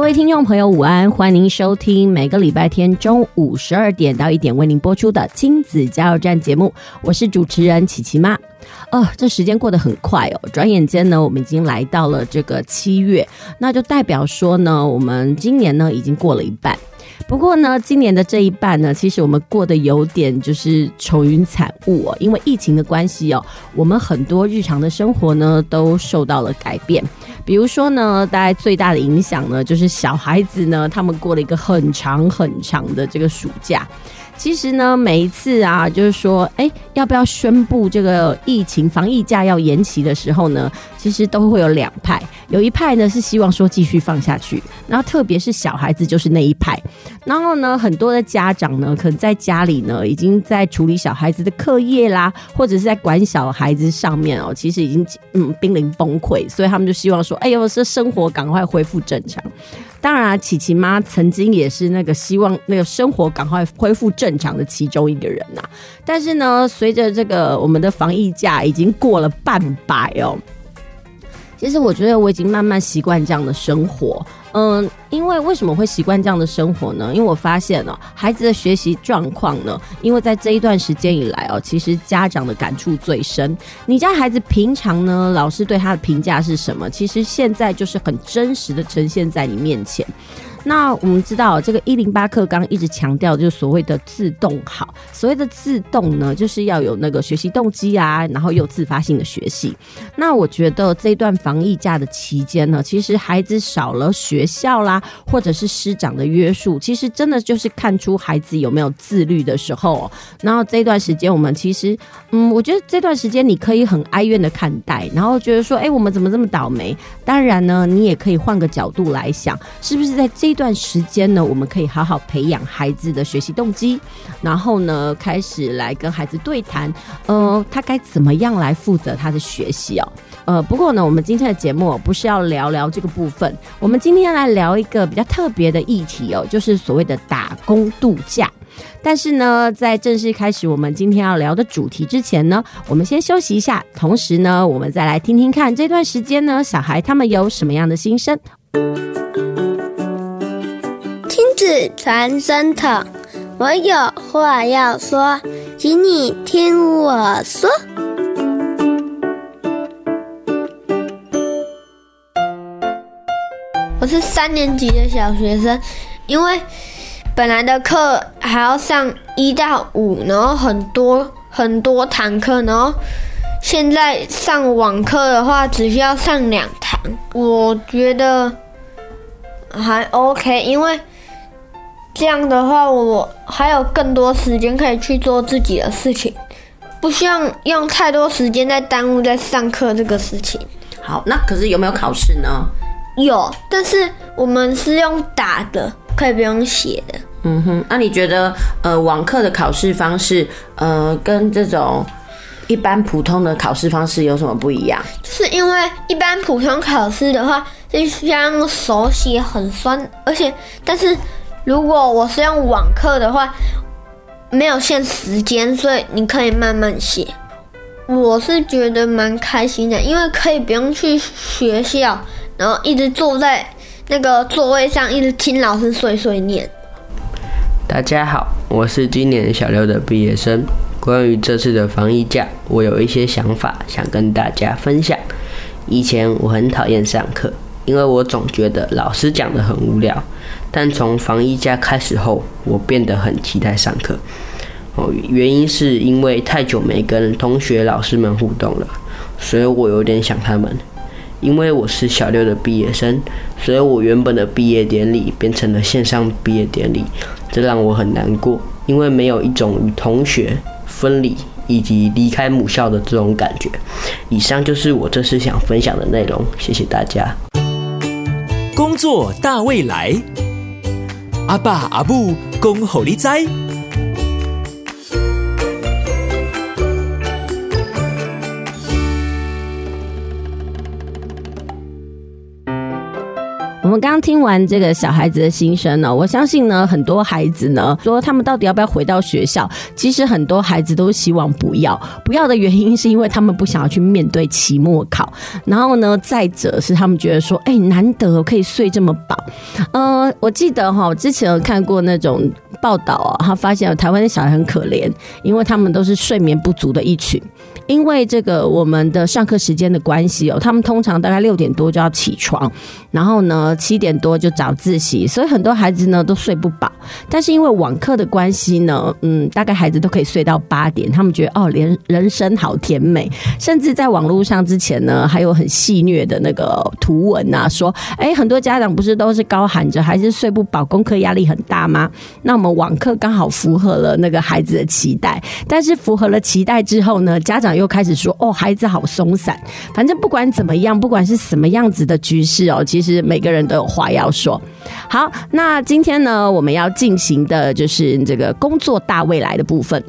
各位听众朋友，午安！欢迎您收听每个礼拜天中午十二点到一点为您播出的亲子加油站节目，我是主持人琪琪妈。哦，这时间过得很快哦，转眼间呢，我们已经来到了这个七月，那就代表说呢，我们今年呢已经过了一半。不过呢，今年的这一半呢，其实我们过得有点就是愁云惨雾哦，因为疫情的关系哦，我们很多日常的生活呢都受到了改变。比如说呢，大概最大的影响呢，就是小孩子呢，他们过了一个很长很长的这个暑假。其实呢，每一次啊，就是说，哎，要不要宣布这个疫情防疫假要延期的时候呢，其实都会有两派，有一派呢是希望说继续放下去，然后特别是小孩子就是那一派，然后呢，很多的家长呢，可能在家里呢已经在处理小孩子的课业啦，或者是在管小孩子上面哦，其实已经嗯濒临崩溃，所以他们就希望说，哎呦，这生活赶快恢复正常。当然啊，琪琪妈曾经也是那个希望那个生活赶快恢复正常的其中一个人呐。但是呢，随着这个我们的防疫假已经过了半百哦，其实我觉得我已经慢慢习惯这样的生活。嗯，因为为什么会习惯这样的生活呢？因为我发现了，孩子的学习状况呢，因为在这一段时间以来哦，其实家长的感触最深。你家孩子平常呢，老师对他的评价是什么？其实现在就是很真实的呈现在你面前。那我们知道，这个一零八课纲一直强调，就是所谓的自动好。所谓的自动呢，就是要有那个学习动机啊，然后又自发性的学习。那我觉得这段防疫假的期间呢，其实孩子少了学校啦，或者是师长的约束，其实真的就是看出孩子有没有自律的时候喔。然后这段时间，我们其实，嗯，我觉得这段时间你可以很哀怨的看待，然后觉得说，哎，我们怎么这么倒霉？当然呢，你也可以换个角度来想，是不是在这。这段时间呢，我们可以好好培养孩子的学习动机，然后呢，开始来跟孩子对谈，呃，他该怎么样来负责他的学习哦，呃，不过呢，我们今天的节目不是要聊聊这个部分，我们今天来聊一个比较特别的议题哦，就是所谓的打工度假。但是呢，在正式开始我们今天要聊的主题之前呢，我们先休息一下，同时呢，我们再来听听看这段时间呢，小孩他们有什么样的心声。亲子传声筒，我有话要说，请你听我说。我是三年级的小学生，因为本来的课还要上一到五，然后很多很多堂课，然后现在上网课的话，只需要上两堂，我觉得还 OK，因为。这样的话，我还有更多时间可以去做自己的事情，不需要用太多时间在耽误在上课这个事情。好，那可是有没有考试呢？有，但是我们是用打的，可以不用写的。嗯哼，那你觉得呃，网课的考试方式呃，跟这种一般普通的考试方式有什么不一样？就是因为一般普通考试的话，就像手写很酸，而且但是。如果我是用网课的话，没有限时间，所以你可以慢慢写。我是觉得蛮开心的，因为可以不用去学校，然后一直坐在那个座位上，一直听老师碎碎念。大家好，我是今年小六的毕业生。关于这次的防疫假，我有一些想法想跟大家分享。以前我很讨厌上课。因为我总觉得老师讲得很无聊。但从防疫家开始后，我变得很期待上课。哦，原因是因为太久没跟同学、老师们互动了，所以我有点想他们。因为我是小六的毕业生，所以我原本的毕业典礼变成了线上毕业典礼，这让我很难过，因为没有一种与同学分离以及离开母校的这种感觉。以上就是我这次想分享的内容，谢谢大家。工作大未来，阿爸阿母恭候你知。我们刚刚听完这个小孩子的心声呢，我相信呢，很多孩子呢说他们到底要不要回到学校？其实很多孩子都希望不要，不要的原因是因为他们不想要去面对期末考，然后呢，再者是他们觉得说，哎，难得可以睡这么饱。呃，我记得哈，我之前有看过那种报道啊，他发现台湾的小孩很可怜，因为他们都是睡眠不足的一群。因为这个我们的上课时间的关系哦，他们通常大概六点多就要起床，然后呢七点多就早自习，所以很多孩子呢都睡不饱。但是因为网课的关系呢，嗯，大概孩子都可以睡到八点，他们觉得哦，连人生好甜美。甚至在网络上之前呢，还有很戏谑的那个图文啊，说哎，很多家长不是都是高喊着孩子睡不饱，功课压力很大吗？那我们网课刚好符合了那个孩子的期待，但是符合了期待之后呢，家长又开始说哦，孩子好松散。反正不管怎么样，不管是什么样子的局势哦，其实每个人都有话要说。好，那今天呢，我们要进行的就是这个工作大未来的部分。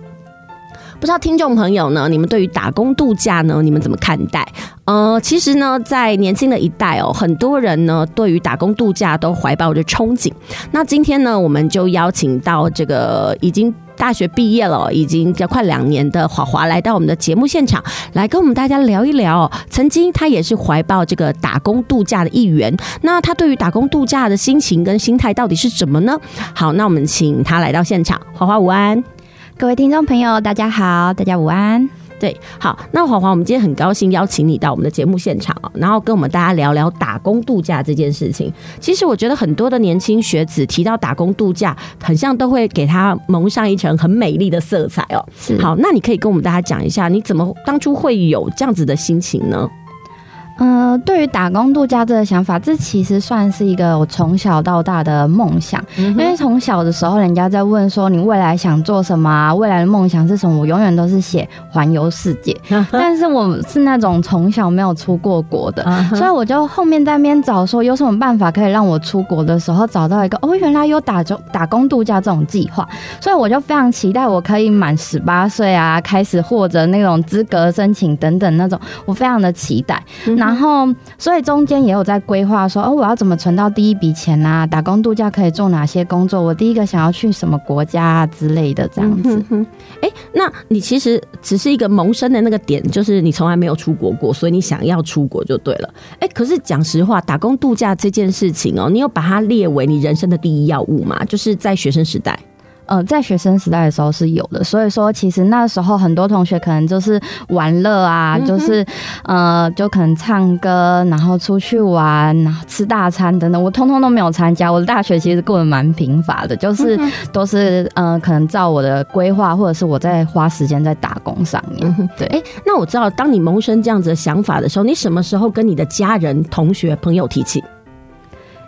不知道听众朋友呢，你们对于打工度假呢，你们怎么看待？呃，其实呢，在年轻的一代哦，很多人呢对于打工度假都怀抱着憧憬。那今天呢，我们就邀请到这个已经大学毕业了，已经要快两年的华华来到我们的节目现场，来跟我们大家聊一聊。曾经他也是怀抱这个打工度假的一员，那他对于打工度假的心情跟心态到底是什么呢？好，那我们请他来到现场，华华午安。各位听众朋友，大家好，大家午安。对，好，那华华，我们今天很高兴邀请你到我们的节目现场，然后跟我们大家聊聊打工度假这件事情。其实我觉得很多的年轻学子提到打工度假，很像都会给他蒙上一层很美丽的色彩哦。是，好，那你可以跟我们大家讲一下，你怎么当初会有这样子的心情呢？呃，对于打工度假这个想法，这其实算是一个我从小到大的梦想。嗯、因为从小的时候，人家在问说你未来想做什么？啊，未来的梦想是什么，我永远都是写环游世界。但是我是那种从小没有出过国的，所以我就后面在那边找说有什么办法可以让我出国的时候找到一个哦，原来有打工打工度假这种计划，所以我就非常期待我可以满十八岁啊，开始获得那种资格申请等等那种，我非常的期待。那然后，所以中间也有在规划说，哦，我要怎么存到第一笔钱啊？打工度假可以做哪些工作？我第一个想要去什么国家啊之类的，这样子。哎、那你其实只是一个萌生的那个点，就是你从来没有出国过，所以你想要出国就对了。哎、可是讲实话，打工度假这件事情哦，你有把它列为你人生的第一要务吗？就是在学生时代。呃，在学生时代的时候是有的，所以说其实那时候很多同学可能就是玩乐啊，嗯、就是呃，就可能唱歌，然后出去玩，然后吃大餐等等，我通通都没有参加。我的大学其实过得蛮贫乏的，就是都是呃，可能照我的规划，或者是我在花时间在打工上面。嗯、对，哎、欸，那我知道，当你萌生这样子的想法的时候，你什么时候跟你的家人、同学、朋友提起？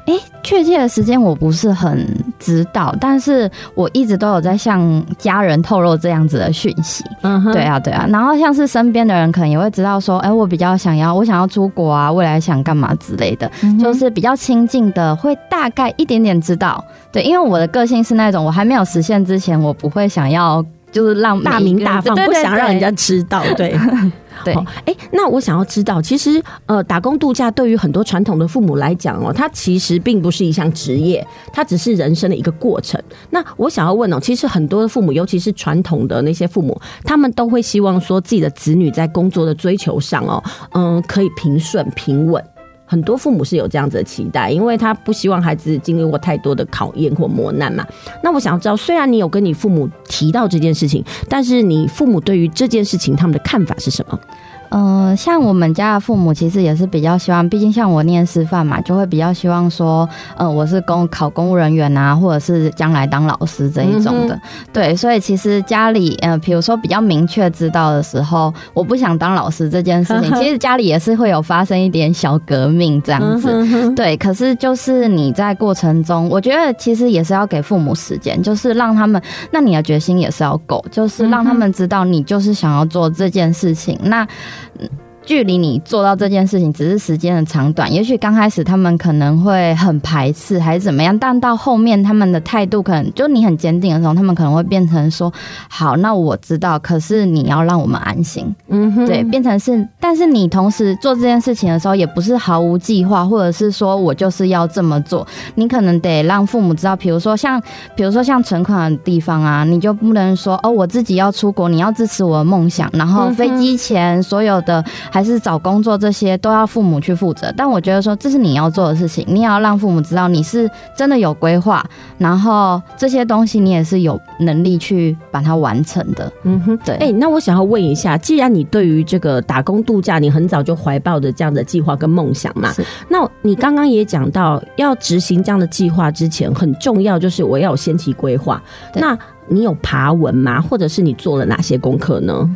哎，确切的时间我不是很知道，但是我一直都有在向家人透露这样子的讯息。嗯哼，对啊，对啊。然后像是身边的人可能也会知道说，哎，我比较想要，我想要出国啊，未来想干嘛之类的，嗯、就是比较亲近的会大概一点点知道。对，因为我的个性是那种，我还没有实现之前，我不会想要就是让大名大放，不想让人家知道。对。对，哎，那我想要知道，其实呃，打工度假对于很多传统的父母来讲哦，它其实并不是一项职业，它只是人生的一个过程。那我想要问哦，其实很多的父母，尤其是传统的那些父母，他们都会希望说自己的子女在工作的追求上哦，嗯，可以平顺平稳。很多父母是有这样子的期待，因为他不希望孩子经历过太多的考验或磨难嘛。那我想要知道，虽然你有跟你父母提到这件事情，但是你父母对于这件事情他们的看法是什么？嗯、呃，像我们家的父母其实也是比较希望，毕竟像我念师范嘛，就会比较希望说，嗯、呃，我是公考公务人员啊，或者是将来当老师这一种的。嗯、对，所以其实家里，嗯、呃，比如说比较明确知道的时候，我不想当老师这件事情，其实家里也是会有发生一点小革命这样子。嗯、对，可是就是你在过程中，我觉得其实也是要给父母时间，就是让他们，那你的决心也是要够，就是让他们知道你就是想要做这件事情。那距离你做到这件事情只是时间的长短，也许刚开始他们可能会很排斥还是怎么样，但到后面他们的态度可能就你很坚定的时候，他们可能会变成说：“好，那我知道，可是你要让我们安心。”嗯哼，对，变成是，但是你同时做这件事情的时候，也不是毫无计划，或者是说我就是要这么做，你可能得让父母知道，比如说像，比如说像存款的地方啊，你就不能说哦，我自己要出国，你要支持我的梦想，然后飞机钱所有的。还是找工作，这些都要父母去负责。但我觉得说，这是你要做的事情，你也要让父母知道你是真的有规划，然后这些东西你也是有能力去把它完成的。嗯哼，对。哎、欸，那我想要问一下，既然你对于这个打工度假，你很早就怀抱着这样的计划跟梦想嘛？是。那你刚刚也讲到，要执行这样的计划之前，很重要就是我要有先期规划。那你有爬文吗？或者是你做了哪些功课呢？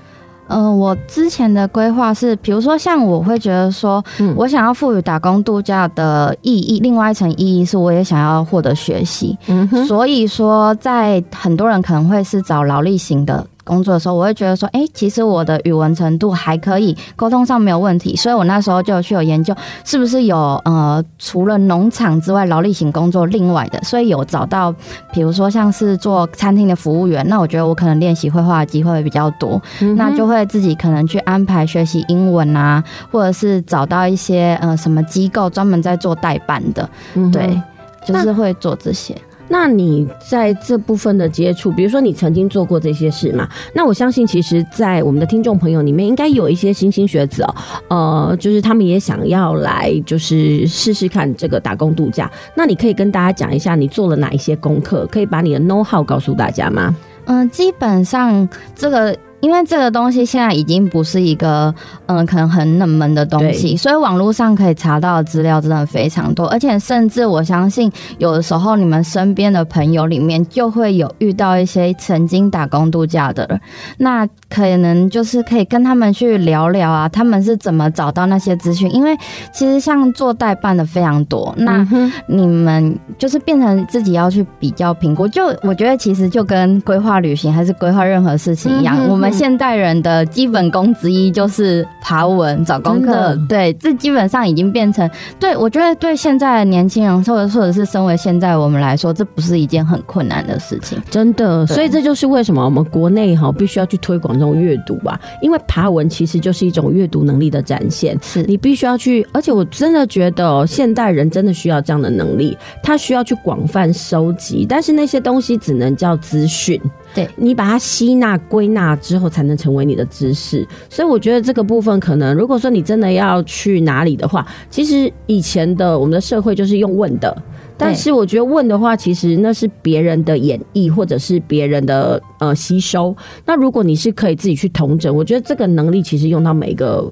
嗯、呃，我之前的规划是，比如说像我会觉得说，我想要赋予打工度假的意义，另外一层意义是，我也想要获得学习。所以说，在很多人可能会是找劳力型的。工作的时候，我会觉得说，哎、欸，其实我的语文程度还可以，沟通上没有问题，所以我那时候就去有研究，是不是有呃，除了农场之外，劳力型工作另外的，所以有找到，比如说像是做餐厅的服务员，那我觉得我可能练习绘画的机会会比较多，嗯、那就会自己可能去安排学习英文啊，或者是找到一些呃什么机构专门在做代办的，嗯、对，就是会做这些。那你在这部分的接触，比如说你曾经做过这些事嘛？那我相信，其实，在我们的听众朋友里面，应该有一些新兴学子哦，呃，就是他们也想要来，就是试试看这个打工度假。那你可以跟大家讲一下，你做了哪一些功课？可以把你的 know how 告诉大家吗？嗯，基本上这个。因为这个东西现在已经不是一个嗯，可能很冷门的东西，所以网络上可以查到的资料真的非常多，而且甚至我相信有的时候你们身边的朋友里面就会有遇到一些曾经打工度假的人，那可能就是可以跟他们去聊聊啊，他们是怎么找到那些资讯？因为其实像做代办的非常多，那你们就是变成自己要去比较评估，就我觉得其实就跟规划旅行还是规划任何事情一样，我们。现代人的基本功之一就是爬文找功课，对，这基本上已经变成对，我觉得对现在的年轻人，或者或者是身为现在我们来说，这不是一件很困难的事情，真的。所以这就是为什么我们国内哈必须要去推广这种阅读吧，因为爬文其实就是一种阅读能力的展现，是。你必须要去，而且我真的觉得现代人真的需要这样的能力，他需要去广泛收集，但是那些东西只能叫资讯。对，你把它吸纳归纳之后，才能成为你的知识。所以我觉得这个部分可能，如果说你真的要去哪里的话，其实以前的我们的社会就是用问的。但是我觉得问的话，其实那是别人的演绎或者是别人的呃吸收。那如果你是可以自己去统整，我觉得这个能力其实用到每一个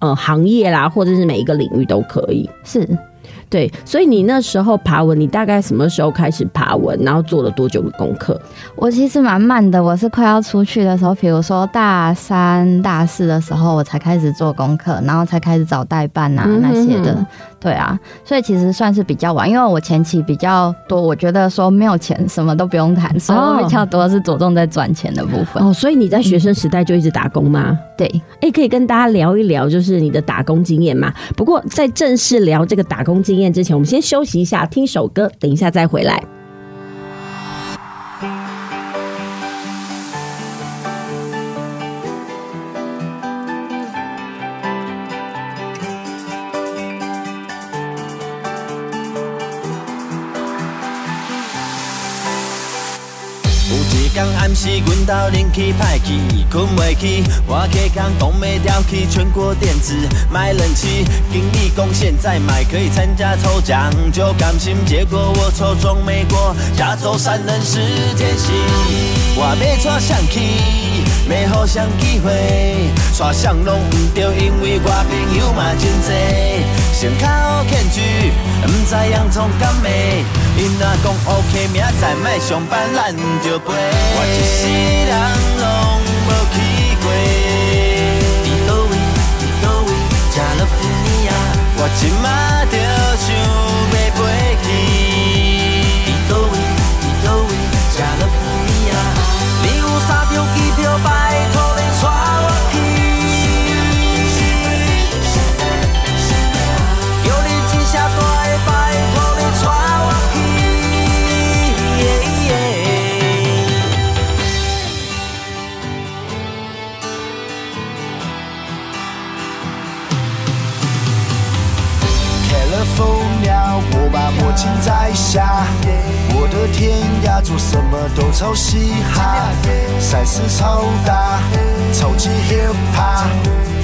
呃行业啦，或者是每一个领域都可以。是。对，所以你那时候爬文，你大概什么时候开始爬文？然后做了多久的功课？我其实蛮慢的，我是快要出去的时候，比如说大三、大四的时候，我才开始做功课，然后才开始找代办啊那些的。对啊，所以其实算是比较晚，因为我前期比较多，我觉得说没有钱，什么都不用谈，所以我比较多是着重在赚钱的部分。哦，所以你在学生时代就一直打工吗？嗯、对，哎，可以跟大家聊一聊，就是你的打工经验嘛？不过在正式聊这个打工经验之前，我们先休息一下，听首歌，等一下再回来。是阮兜冷气歹去，困袂去，我起工讲袂调去全国电子买冷气。经理讲现在买可以参加抽奖，就甘心。结果我抽中美国加州三人世界行，我要带相去。要互相机会，带相拢毋对，因为我朋友嘛真济，身躯好欠住，毋知影创甘会。因若讲 OK，明仔载莫上班，咱就飞。我一世人拢无去过，伫倒位，伫倒位，吃了福尼亚，我今嘛就我把墨镜摘下，我的天涯做什么都超嘻哈，赛事超大，超级 hip hop，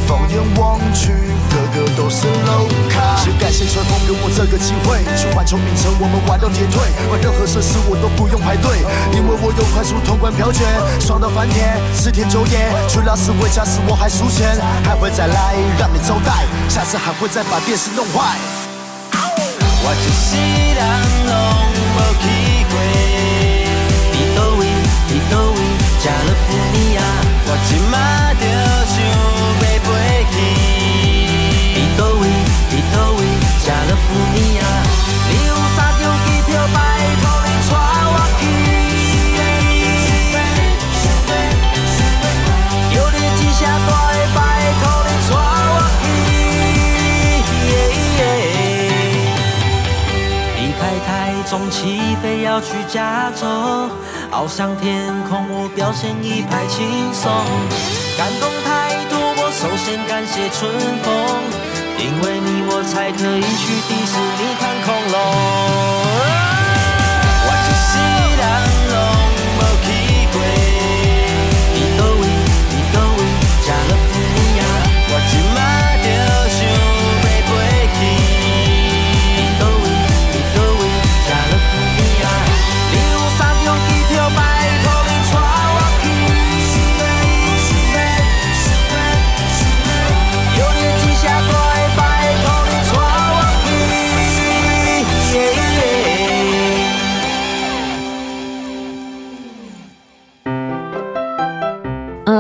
放眼望去，个个都是 low 咖。先感谢春风给我这个机会，去环球影城我们玩到铁腿，玩任何设施我都不用排队，因为我有快速通关票券，爽到翻天，十天九夜，去拉斯维加斯我还输钱，还会再来让你招待，下次还会再把电视弄坏。我一世人拢无去过，伫叨位，伫叨位，加勒福尼亚，我今晚就想要飞去。伫叨位，伫叨位，加勒福尼起飞要去加州，翱翔天空，我表现一派轻松。感动太多，我首先感谢春风，因为你我才可以去迪士尼看恐龙。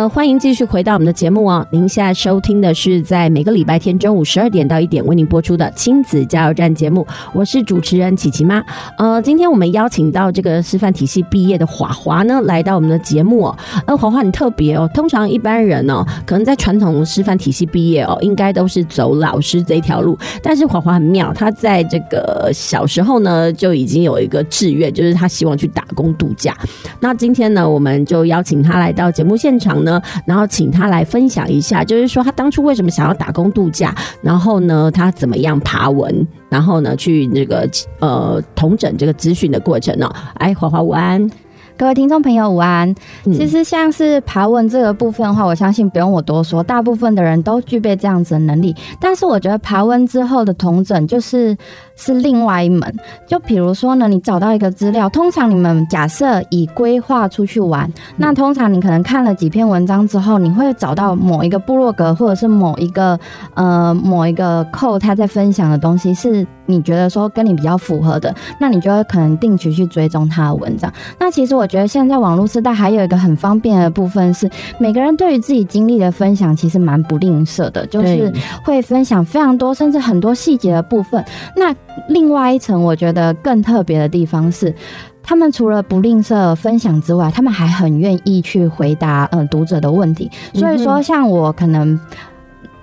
欢迎继续回到我们的节目哦。您现在收听的是在每个礼拜天中午十二点到一点为您播出的亲子加油站节目，我是主持人琪琪妈。呃，今天我们邀请到这个师范体系毕业的华华呢，来到我们的节目哦。呃，华华很特别哦，通常一般人哦，可能在传统师范体系毕业哦，应该都是走老师这一条路，但是华华很妙，他在这个小时候呢就已经有一个志愿，就是他希望去打工度假。那今天呢，我们就邀请他来到节目现场呢，然后请他来分享一下，就是说他当初为什么想要打工度假，然后呢，他怎么样爬文，然后呢，去那个呃同整这个资讯的过程呢、哦？哎，华华午安。各位听众朋友，午安。其实像是爬文这个部分的话，我相信不用我多说，大部分的人都具备这样子的能力。但是我觉得爬文之后的同整，就是是另外一门。就比如说呢，你找到一个资料，通常你们假设以规划出去玩，那通常你可能看了几篇文章之后，你会找到某一个部落格，或者是某一个呃某一个扣他在分享的东西是。你觉得说跟你比较符合的，那你就会可能定期去追踪他的文章。那其实我觉得现在网络时代还有一个很方便的部分是，每个人对于自己经历的分享其实蛮不吝啬的，就是会分享非常多，甚至很多细节的部分。那另外一层我觉得更特别的地方是，他们除了不吝啬分享之外，他们还很愿意去回答嗯、呃、读者的问题。所以说，像我可能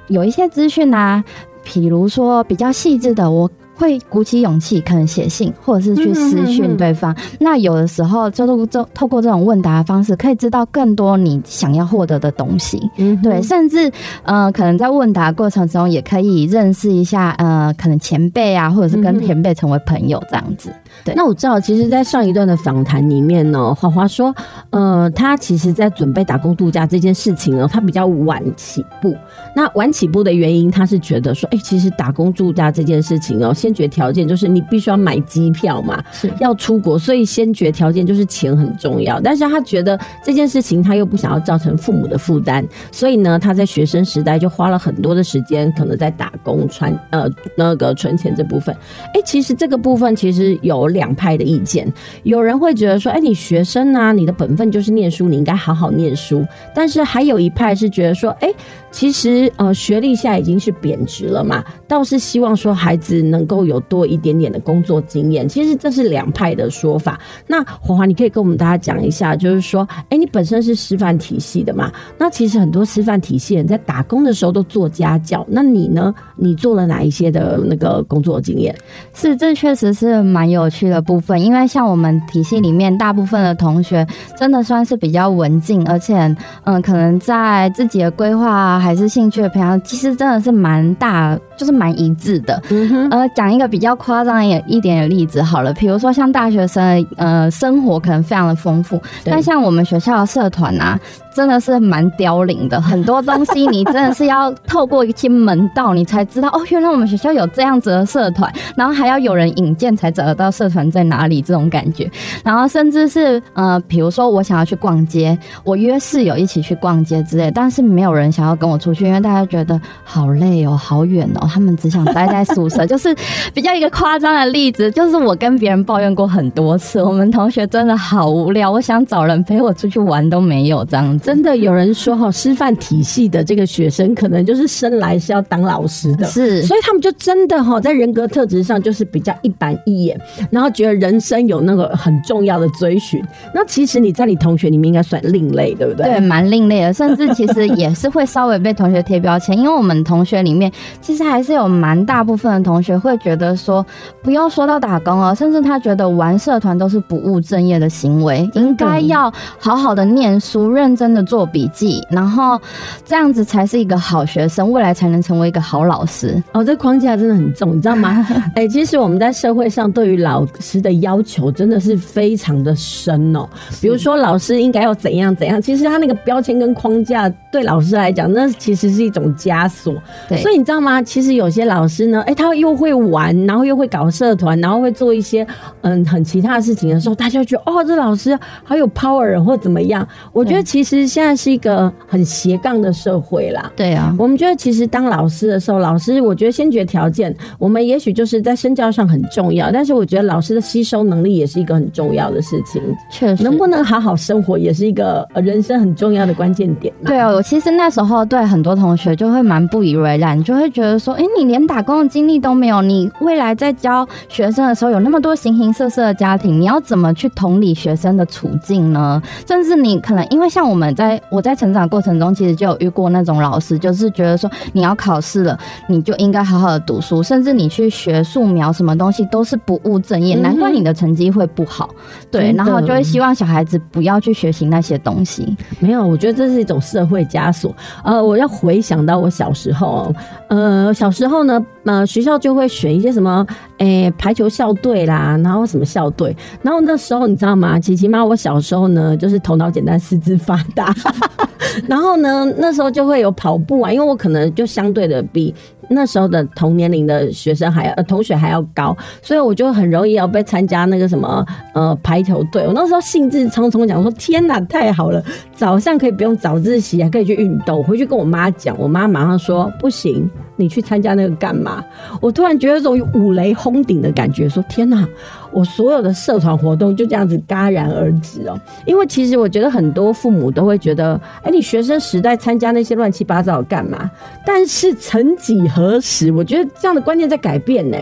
有一些资讯啊，比如说比较细致的我。会鼓起勇气，可能写信或者是去私讯对方。嗯哼嗯。那有的时候就透过透过这种问答的方式，可以知道更多你想要获得的东西。嗯哼，对，甚至呃，可能在问答过程中也可以认识一下呃，可能前辈啊，或者是跟前辈成为朋友这样子。对，那我知道，其实，在上一段的访谈里面呢，花花说，呃，他其实在准备打工度假这件事情呢，他比较晚起步。那晚起步的原因，他是觉得说，哎、欸，其实打工度假这件事情哦，先决条件就是你必须要买机票嘛，是要出国，所以先决条件就是钱很重要。但是他觉得这件事情他又不想要造成父母的负担，所以呢，他在学生时代就花了很多的时间，可能在打工、存呃那个存钱这部分。哎，其实这个部分其实有两派的意见，有人会觉得说，哎，你学生啊，你的本分就是念书，你应该好好念书。但是还有一派是觉得说，哎，其实呃学历现在已经是贬值了嘛，倒是希望说孩子能够有多一点点的工作经验。其实这是两派的说法。那华华，你可以跟我们大家讲一下，就是说，哎，你本身是师范体系的嘛？那其实很多师范体系人在打工的时候都做家教，那你呢？你做了哪一些的那个工作经验？是，这确实是蛮有趣的部分，因为像我们体系里面大部分的同学，真的算是比较文静，而且，嗯，可能在自己的规划啊，还是兴趣的培养，其实真的是蛮大，就是蛮一致的。嗯哼。呃，讲一个比较夸张一一点的例子好了，比如说像大学生，呃，生活可能非常的丰富，但像我们学校的社团啊。真的是蛮凋零的，很多东西你真的是要透过一些门道，你才知道哦，原来我们学校有这样子的社团，然后还要有人引荐才找得到社团在哪里这种感觉。然后甚至是呃，比如说我想要去逛街，我约室友一起去逛街之类，但是没有人想要跟我出去，因为大家觉得好累哦，好远哦，他们只想待在宿舍。就是比较一个夸张的例子，就是我跟别人抱怨过很多次，我们同学真的好无聊，我想找人陪我出去玩都没有这样子。真的有人说哈，师范体系的这个学生可能就是生来是要当老师的，是，所以他们就真的哈，在人格特质上就是比较一板一眼，然后觉得人生有那个很重要的追寻。那其实你在你同学里面应该算另类，对不对？对，蛮另类的，甚至其实也是会稍微被同学贴标签，因为我们同学里面其实还是有蛮大部分的同学会觉得说，不要说到打工了，甚至他觉得玩社团都是不务正业的行为，应该要好好的念书，认真的做笔记，然后这样子才是一个好学生，未来才能成为一个好老师。哦，这框架真的很重，你知道吗？哎、欸，其实我们在社会上对于老师的要求真的是非常的深哦。比如说，老师应该要怎样怎样，其实他那个标签跟框架对老师来讲，那其实是一种枷锁。对，所以你知道吗？其实有些老师呢，哎、欸，他又会玩，然后又会搞社团，然后会做一些嗯很其他的事情的时候，大家就觉得哦，这老师好有 power 或怎么样。我觉得其实现在。是一个很斜杠的社会啦，对啊，我们觉得其实当老师的时候，老师我觉得先决条件，我们也许就是在身教上很重要，但是我觉得老师的吸收能力也是一个很重要的事情，确实，能不能好好生活也是一个人生很重要的关键点。对啊，我其实那时候对很多同学就会蛮不以为然，就会觉得说，哎、欸，你连打工的经历都没有，你未来在教学生的时候有那么多形形色色的家庭，你要怎么去同理学生的处境呢？甚至你可能因为像我们在。我在成长过程中，其实就有遇过那种老师，就是觉得说你要考试了，你就应该好好的读书，甚至你去学素描什么东西都是不务正业，难怪你的成绩会不好。对，然后就会希望小孩子不要去学习那些东西。没有，我觉得这是一种社会枷锁。呃，我要回想到我小时候，呃，小时候呢，呃，学校就会选一些什么，诶、排球校队啦，然后什么校队，然后那时候你知道吗？琪琪妈，我小时候呢，就是头脑简单，四肢发达。然后呢，那时候就会有跑步啊，因为我可能就相对的比那时候的同年龄的学生还要呃同学还要高，所以我就很容易要被参加那个什么呃排球队。我那时候兴致冲冲讲说：“天哪，太好了，早上可以不用早自习，还可以去运动。”回去跟我妈讲，我妈马上说：“不行，你去参加那个干嘛？”我突然觉得有种五雷轰顶的感觉，说：“天哪！”我所有的社团活动就这样子戛然而止哦，因为其实我觉得很多父母都会觉得，哎，你学生时代参加那些乱七八糟干嘛？但是曾几何时，我觉得这样的观念在改变呢。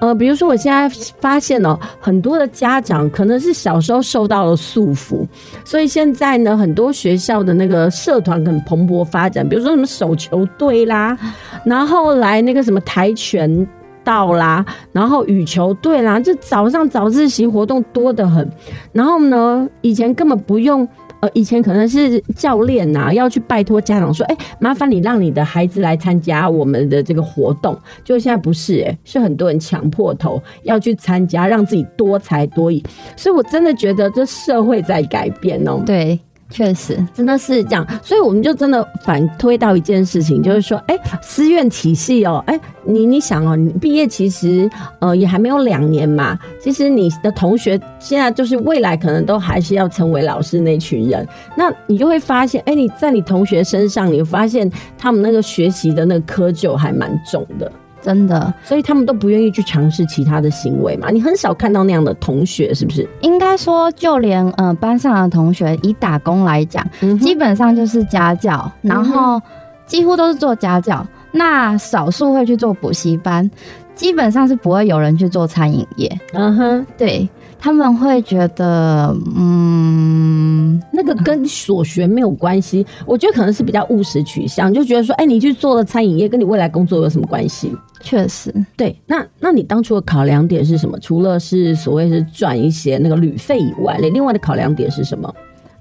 呃，比如说我现在发现哦，很多的家长可能是小时候受到了束缚，所以现在呢，很多学校的那个社团很蓬勃发展，比如说什么手球队啦，然后来那个什么跆拳。到啦，然后羽球队啦，就早上早自习活动多得很。然后呢，以前根本不用，呃，以前可能是教练呐要去拜托家长说，哎，麻烦你让你的孩子来参加我们的这个活动。就现在不是，哎，是很多人强迫头要去参加，让自己多才多艺。所以我真的觉得这社会在改变哦。对。确实真的是这样，所以我们就真的反推到一件事情，就是说，哎、欸，私院体系哦，哎、欸，你你想哦，你毕业其实呃也还没有两年嘛，其实你的同学现在就是未来可能都还是要成为老师那群人，那你就会发现，哎、欸，你在你同学身上，你会发现他们那个学习的那个窠臼还蛮重的。真的，所以他们都不愿意去尝试其他的行为嘛？你很少看到那样的同学，是不是？应该说，就连呃班上的同学，以打工来讲，嗯、基本上就是家教，然后几乎都是做家教。嗯、那少数会去做补习班，基本上是不会有人去做餐饮业。嗯哼，对。他们会觉得，嗯，那个跟所学没有关系。我觉得可能是比较务实取向，就觉得说，哎、欸，你去做了餐饮业，跟你未来工作有什么关系？确实，对。那那你当初的考量点是什么？除了是所谓是赚一些那个旅费以外，另外的考量点是什么？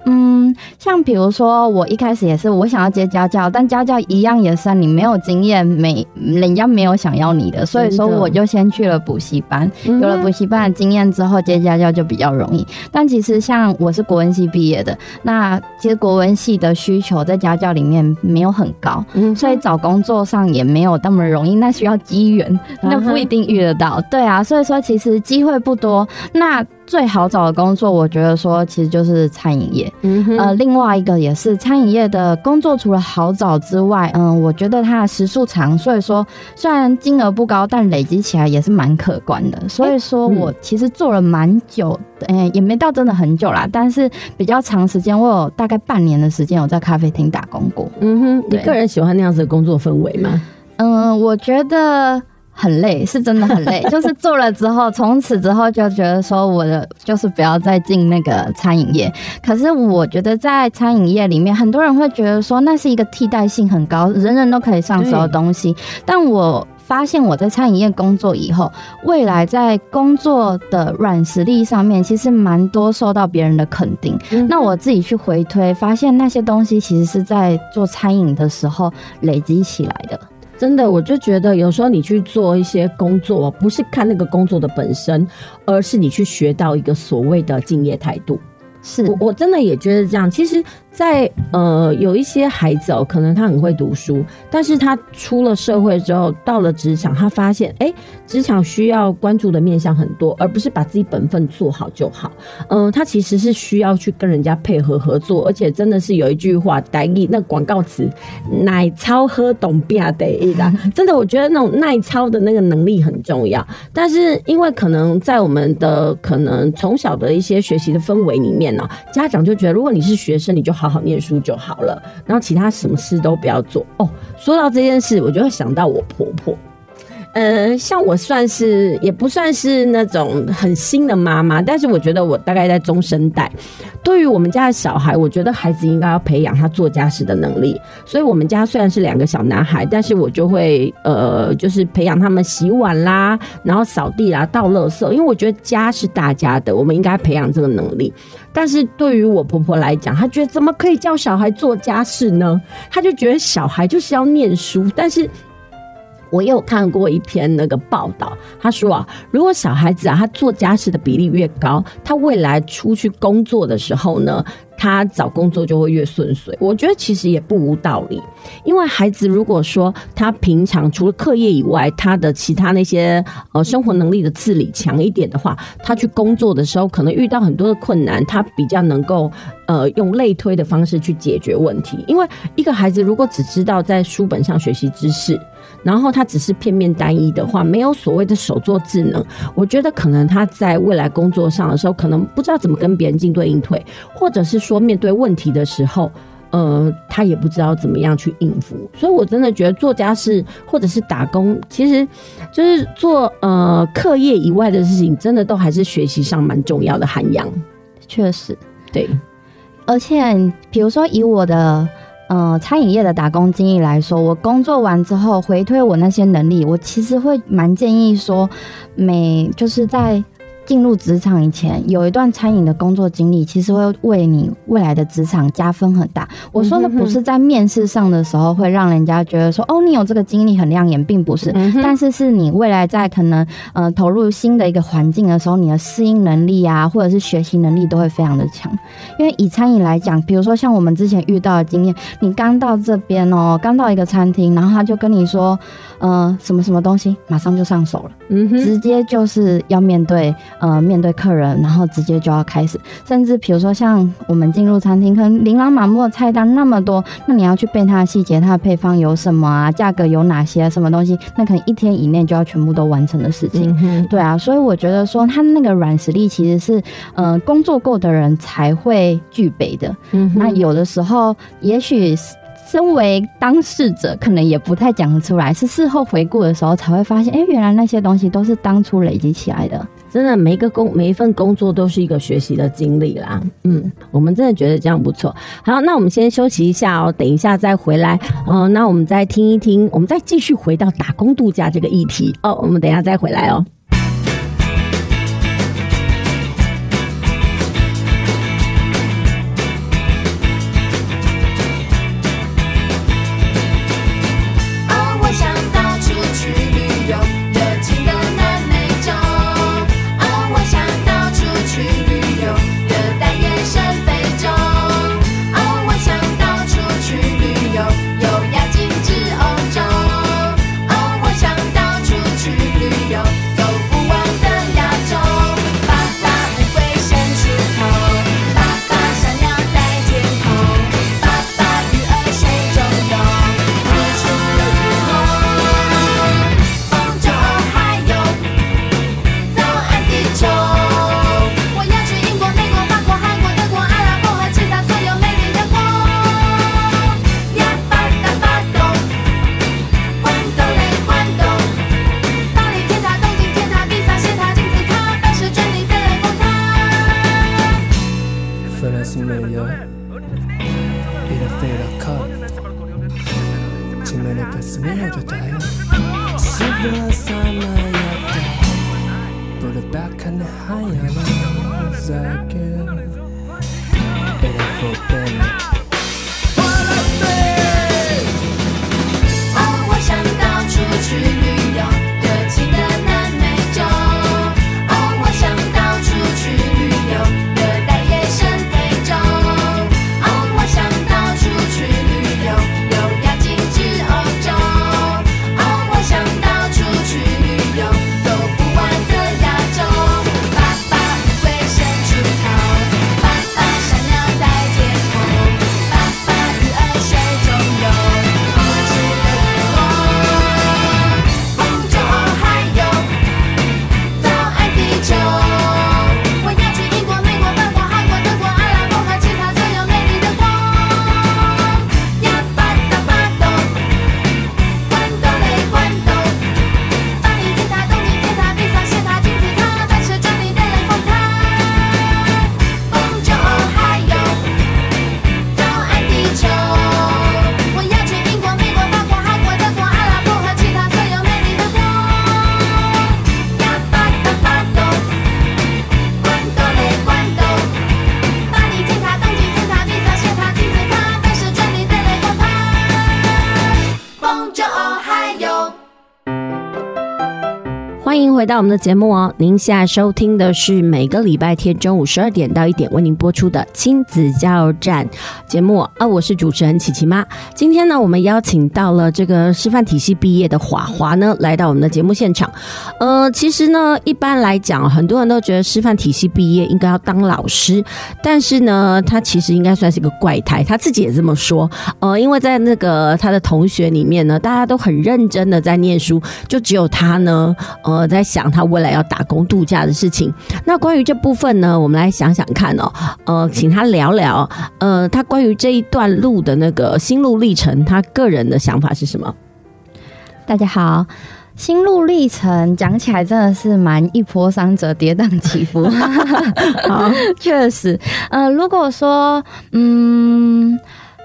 嗯，像比如说，我一开始也是我想要接家教，但家教一样也是你没有经验，没人家没有想要你的，所以说我就先去了补习班。有了补习班的经验之后，接家教就比较容易。但其实像我是国文系毕业的，那其实国文系的需求在家教里面没有很高，所以找工作上也没有那么容易。那需要机缘，那不一定遇得到。对啊，所以说其实机会不多。那最好找的工作，我觉得说其实就是餐饮业。嗯哼，呃，另外一个也是餐饮业的工作，除了好找之外，嗯、呃，我觉得它的时数长，所以说虽然金额不高，但累积起来也是蛮可观的。所以说我其实做了蛮久，嗯、欸，也没到真的很久啦，但是比较长时间，我有大概半年的时间有在咖啡厅打工过。嗯哼，你个人喜欢那样子的工作氛围吗？嗯、呃，我觉得。很累，是真的很累。就是做了之后，从此之后就觉得说，我的就是不要再进那个餐饮业。可是我觉得在餐饮业里面，很多人会觉得说，那是一个替代性很高，人人都可以上手的东西。但我发现我在餐饮业工作以后，未来在工作的软实力上面，其实蛮多受到别人的肯定。那我自己去回推，发现那些东西其实是在做餐饮的时候累积起来的。真的，我就觉得有时候你去做一些工作，不是看那个工作的本身，而是你去学到一个所谓的敬业态度。是我我真的也觉得这样。其实在，呃有一些孩子哦，可能他很会读书，但是他出了社会之后，到了职场，他发现，哎，职场需要关注的面向很多，而不是把自己本分做好就好。嗯、他其实是需要去跟人家配合合作，而且真的是有一句话，台语那广告词，耐操喝懂变得的，真的，我觉得那种耐操的那个能力很重要。但是因为可能在我们的可能从小的一些学习的氛围里面呢。家长就觉得，如果你是学生，你就好好好念书就好了，然后其他什么事都不要做。哦，说到这件事，我就会想到我婆婆。呃，像我算是也不算是那种很新的妈妈，但是我觉得我大概在中生代。对于我们家的小孩，我觉得孩子应该要培养他做家事的能力。所以，我们家虽然是两个小男孩，但是我就会呃，就是培养他们洗碗啦，然后扫地啦，倒垃圾。因为我觉得家是大家的，我们应该培养这个能力。但是对于我婆婆来讲，她觉得怎么可以叫小孩做家事呢？她就觉得小孩就是要念书，但是。我有看过一篇那个报道，他说啊，如果小孩子啊，他做家事的比例越高，他未来出去工作的时候呢，他找工作就会越顺遂。我觉得其实也不无道理，因为孩子如果说他平常除了课业以外，他的其他那些呃生活能力的自理强一点的话，他去工作的时候可能遇到很多的困难，他比较能够呃用类推的方式去解决问题。因为一个孩子如果只知道在书本上学习知识，然后他只是片面单一的话，没有所谓的手作智能，我觉得可能他在未来工作上的时候，可能不知道怎么跟别人进对应退，或者是说面对问题的时候，呃，他也不知道怎么样去应付。所以我真的觉得做家事或者是打工，其实就是做呃课业以外的事情，真的都还是学习上蛮重要的涵养。确实，对，而且比如说以我的。嗯、呃，餐饮业的打工经历来说，我工作完之后回推我那些能力，我其实会蛮建议说，每就是在进入职场以前有一段餐饮的工作经历，其实会为你未来的职场加分很大。我说的不是在面试上的时候会让人家觉得说哦，你有这个经历很亮眼，并不是，但是是你未来在可能呃投入新的一个环境的时候，你的适应能力啊，或者是学习能力都会非常的强。因为以餐饮来讲，比如说像我们之前遇到的经验，你刚到这边哦，刚到一个餐厅，然后他就跟你说，呃，什么什么东西，马上就上手了，嗯哼，直接就是要面对。呃，面对客人，然后直接就要开始，甚至比如说像我们进入餐厅，可能琳琅满目的菜单那么多，那你要去背它的细节，它的配方有什么啊，价格有哪些，什么东西，那可能一天以内就要全部都完成的事情。嗯、对啊，所以我觉得说他那个软实力其实是，呃，工作过的人才会具备的。嗯，那有的时候，也许身为当事者，可能也不太讲得出来，是事后回顾的时候才会发现，哎，原来那些东西都是当初累积起来的。真的，每一个工每一份工作都是一个学习的经历啦。嗯，我们真的觉得这样不错。好，那我们先休息一下哦，等一下再回来。哦，那我们再听一听，我们再继续回到打工度假这个议题哦。我们等一下再回来哦。到我们的节目哦，您现在收听的是每个礼拜天中午十二点到一点为您播出的亲子加油站节目啊，我是主持人琪琪妈。今天呢，我们邀请到了这个师范体系毕业的华华呢，来到我们的节目现场。呃，其实呢，一般来讲，很多人都觉得师范体系毕业应该要当老师，但是呢，他其实应该算是一个怪胎，他自己也这么说。呃，因为在那个他的同学里面呢，大家都很认真的在念书，就只有他呢，呃，在。想他未来要打工度假的事情，那关于这部分呢，我们来想想看哦，呃，请他聊聊，呃，他关于这一段路的那个心路历程，他个人的想法是什么？大家好，心路历程讲起来真的是蛮一波三折、跌宕起伏。好，确实，呃，如果说，嗯。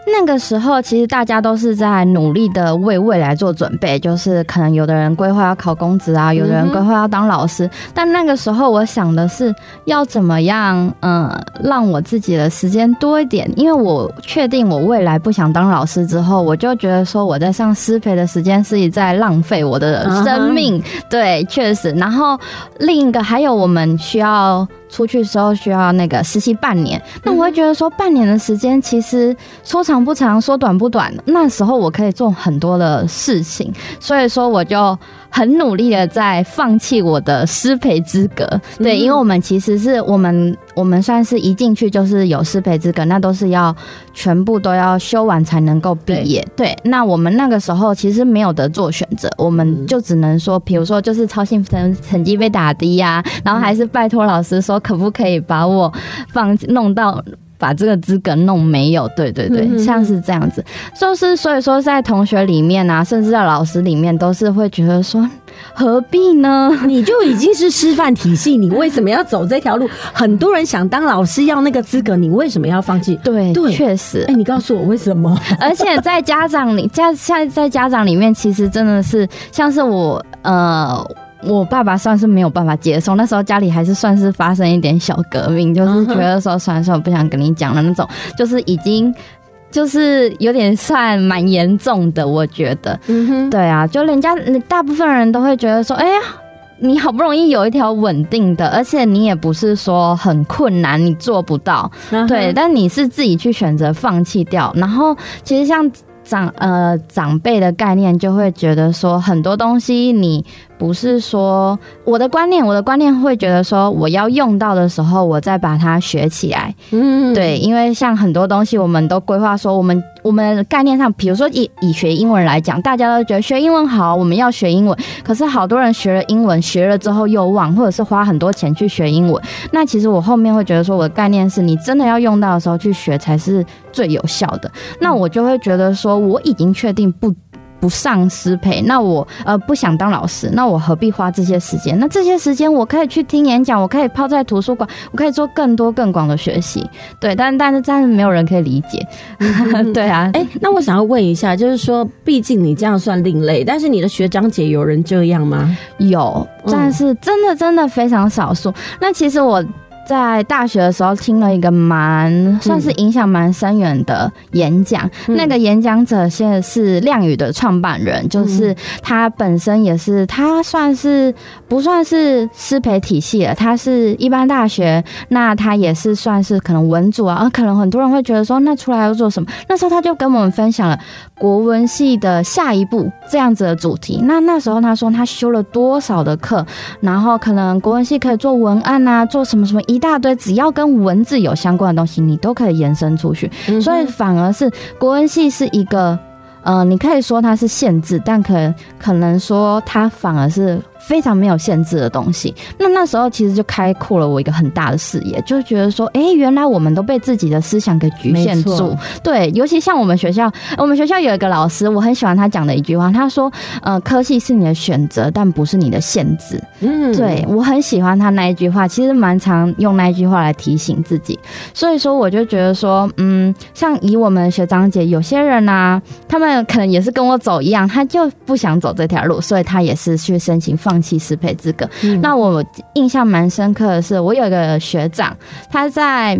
那个时候，其实大家都是在努力的为未来做准备，就是可能有的人规划要考公职啊，有的人规划要当老师。但那个时候，我想的是要怎么样，嗯，让我自己的时间多一点。因为我确定我未来不想当老师之后，我就觉得说我在上师培的时间是在浪费我的生命。对，确实。然后另一个还有，我们需要。出去的时候需要那个实习半年，那我会觉得说半年的时间其实说长不长，说短不短。那时候我可以做很多的事情，所以说我就很努力的在放弃我的师培资格。对，因为我们其实是我们我们算是一进去就是有师培资格，那都是要全部都要修完才能够毕业。对，那我们那个时候其实没有得做选择，我们就只能说，比如说就是操行成成绩被打低呀，然后还是拜托老师说。可不可以把我放弄到把这个资格弄没有？对对对，嗯、像是这样子，就是所以说在同学里面啊，甚至在老师里面，都是会觉得说何必呢？你就已经是师范体系，你为什么要走这条路？很多人想当老师要那个资格，你为什么要放弃？对对，确实。哎，你告诉我为什么？而且在家长里家现在在家长里面，其实真的是像是我呃。我爸爸算是没有办法接受，那时候家里还是算是发生一点小革命，就是觉得说算了算了，不想跟你讲了那种，就是已经就是有点算蛮严重的，我觉得，嗯哼，对啊，就人家大部分人都会觉得说，哎呀，你好不容易有一条稳定的，而且你也不是说很困难，你做不到，对，但你是自己去选择放弃掉，然后其实像长呃长辈的概念就会觉得说很多东西你。不是说我的观念，我的观念会觉得说我要用到的时候，我再把它学起来。嗯，对，因为像很多东西，我们都规划说，我们我们概念上，比如说以以学英文来讲，大家都觉得学英文好，我们要学英文。可是好多人学了英文，学了之后又忘，或者是花很多钱去学英文。那其实我后面会觉得说，我的概念是你真的要用到的时候去学才是最有效的。那我就会觉得说，我已经确定不。不上师培，那我呃不想当老师，那我何必花这些时间？那这些时间我可以去听演讲，我可以泡在图书馆，我可以做更多更广的学习。对，但但是但是没有人可以理解。对啊，哎、欸，那我想要问一下，就是说，毕竟你这样算另类，但是你的学长姐有人这样吗？有，但是真的真的非常少数。那其实我。在大学的时候听了一个蛮算是影响蛮深远的演讲，嗯、那个演讲者现在是亮宇的创办人，就是他本身也是他算是不算是师培体系了，他是一般大学，那他也是算是可能文组啊，可能很多人会觉得说那出来要做什么？那时候他就跟我们分享了国文系的下一步这样子的主题。那那时候他说他修了多少的课，然后可能国文系可以做文案啊，做什么什么。一大堆，只要跟文字有相关的东西，你都可以延伸出去。所以反而是国文系是一个，呃，你可以说它是限制，但可可能说它反而是。非常没有限制的东西，那那时候其实就开阔了我一个很大的视野，就觉得说，哎、欸，原来我们都被自己的思想给局限住。对，尤其像我们学校，我们学校有一个老师，我很喜欢他讲的一句话，他说，呃，科系是你的选择，但不是你的限制。嗯，对，我很喜欢他那一句话，其实蛮常用那一句话来提醒自己。所以说，我就觉得说，嗯，像以我们学长姐，有些人啊，他们可能也是跟我走一样，他就不想走这条路，所以他也是去申请放。放弃师培资格，嗯、那我印象蛮深刻的是，我有一个学长，他在，